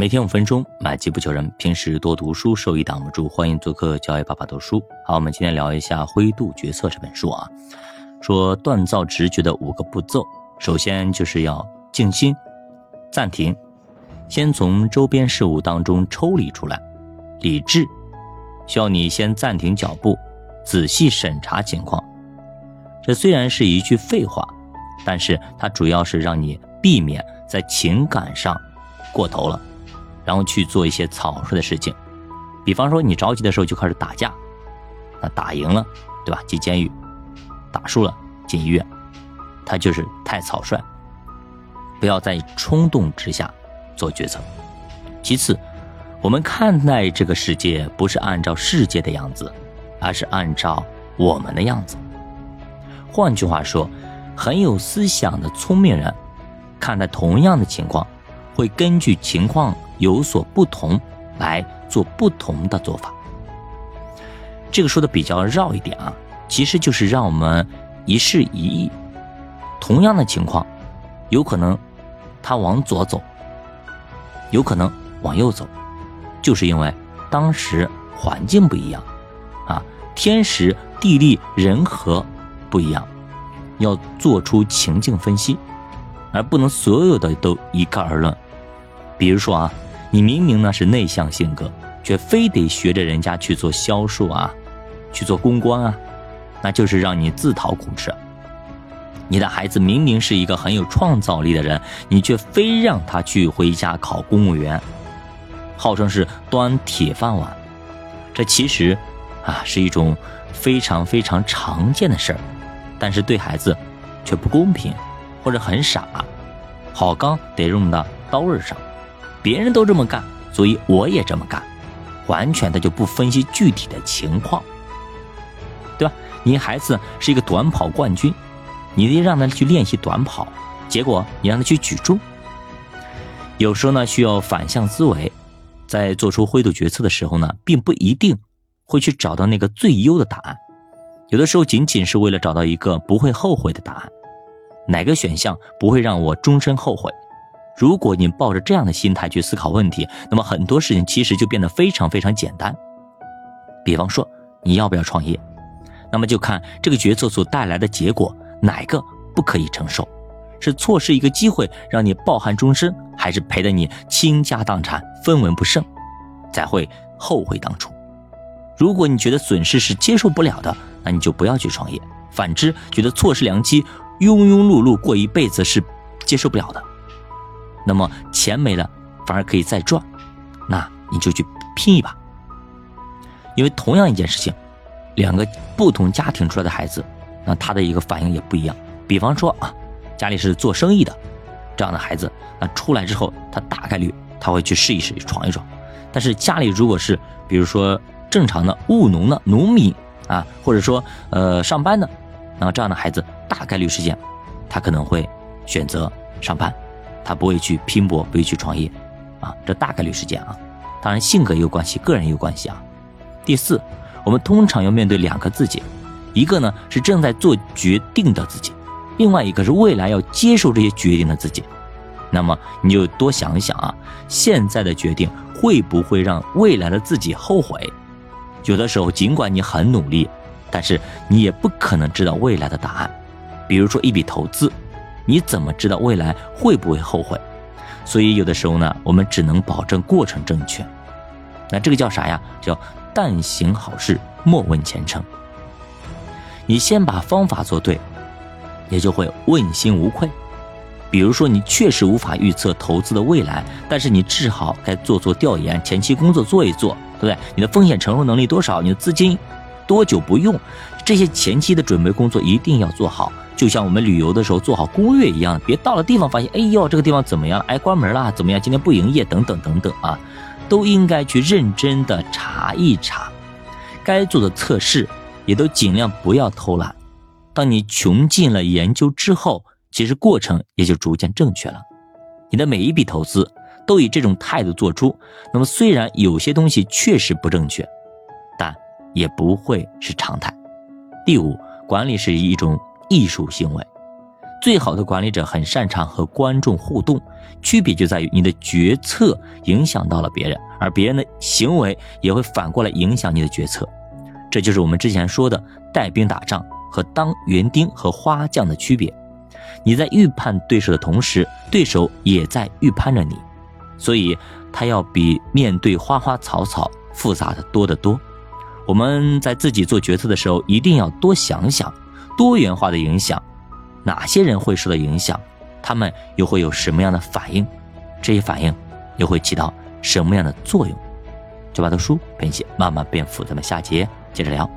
每天五分钟，买机不求人。平时多读书，收益挡不住。欢迎做客教育爸爸读书。好，我们今天聊一下《灰度决策》这本书啊，说锻造直觉的五个步骤。首先就是要静心、暂停，先从周边事物当中抽离出来，理智需要你先暂停脚步，仔细审查情况。这虽然是一句废话，但是它主要是让你避免在情感上过头了。然后去做一些草率的事情，比方说你着急的时候就开始打架，那打赢了，对吧？进监狱；打输了进医院，他就是太草率。不要在冲动之下做决策。其次，我们看待这个世界不是按照世界的样子，而是按照我们的样子。换句话说，很有思想的聪明人看待同样的情况，会根据情况。有所不同，来做不同的做法。这个说的比较绕一点啊，其实就是让我们一事一议。同样的情况，有可能他往左走，有可能往右走，就是因为当时环境不一样啊，天时地利人和不一样，要做出情境分析，而不能所有的都一概而论。比如说啊。你明明呢是内向性格，却非得学着人家去做销售啊，去做公关啊，那就是让你自讨苦吃。你的孩子明明是一个很有创造力的人，你却非让他去回家考公务员，号称是端铁饭碗。这其实啊是一种非常非常常见的事儿，但是对孩子却不公平，或者很傻。好钢得用到刀刃上。别人都这么干，所以我也这么干，完全的就不分析具体的情况，对吧？你孩子是一个短跑冠军，你得让他去练习短跑，结果你让他去举重。有时候呢，需要反向思维，在做出灰度决策的时候呢，并不一定会去找到那个最优的答案，有的时候仅仅是为了找到一个不会后悔的答案，哪个选项不会让我终身后悔？如果你抱着这样的心态去思考问题，那么很多事情其实就变得非常非常简单。比方说，你要不要创业？那么就看这个决策所带来的结果哪个不可以承受，是错失一个机会让你抱憾终身，还是赔得你倾家荡产、分文不剩，才会后悔当初。如果你觉得损失是接受不了的，那你就不要去创业；反之，觉得错失良机、庸庸碌碌过一辈子是接受不了的。那么钱没了，反而可以再赚，那你就去拼一把。因为同样一件事情，两个不同家庭出来的孩子，那他的一个反应也不一样。比方说啊，家里是做生意的这样的孩子，那出来之后，他大概率他会去试一试，闯一闯。但是家里如果是比如说正常的务农的农民啊，或者说呃上班的，那么这样的孩子大概率事件，他可能会选择上班。他不会去拼搏，不会去创业，啊，这大概率事件啊。当然，性格也有关系，个人也有关系啊。第四，我们通常要面对两个自己，一个呢是正在做决定的自己，另外一个是未来要接受这些决定的自己。那么你就多想一想啊，现在的决定会不会让未来的自己后悔？有的时候，尽管你很努力，但是你也不可能知道未来的答案。比如说一笔投资。你怎么知道未来会不会后悔？所以有的时候呢，我们只能保证过程正确。那这个叫啥呀？叫但行好事，莫问前程。你先把方法做对，也就会问心无愧。比如说，你确实无法预测投资的未来，但是你至少该做做调研，前期工作做一做，对不对？你的风险承受能力多少？你的资金多久不用？这些前期的准备工作一定要做好。就像我们旅游的时候做好攻略一样，别到了地方发现，哎呦，这个地方怎么样？哎，关门了，怎么样？今天不营业，等等等等啊，都应该去认真的查一查，该做的测试也都尽量不要偷懒。当你穷尽了研究之后，其实过程也就逐渐正确了。你的每一笔投资都以这种态度做出，那么虽然有些东西确实不正确，但也不会是常态。第五，管理是一种。艺术行为，最好的管理者很擅长和观众互动，区别就在于你的决策影响到了别人，而别人的行为也会反过来影响你的决策。这就是我们之前说的带兵打仗和当园丁和花匠的区别。你在预判对手的同时，对手也在预判着你，所以他要比面对花花草草复杂的多得多。我们在自己做决策的时候，一定要多想想多元化的影响。哪些人会受到影响？他们又会有什么样的反应？这些反应又会起到什么样的作用？九把读书编写慢慢变复杂们下节接着聊。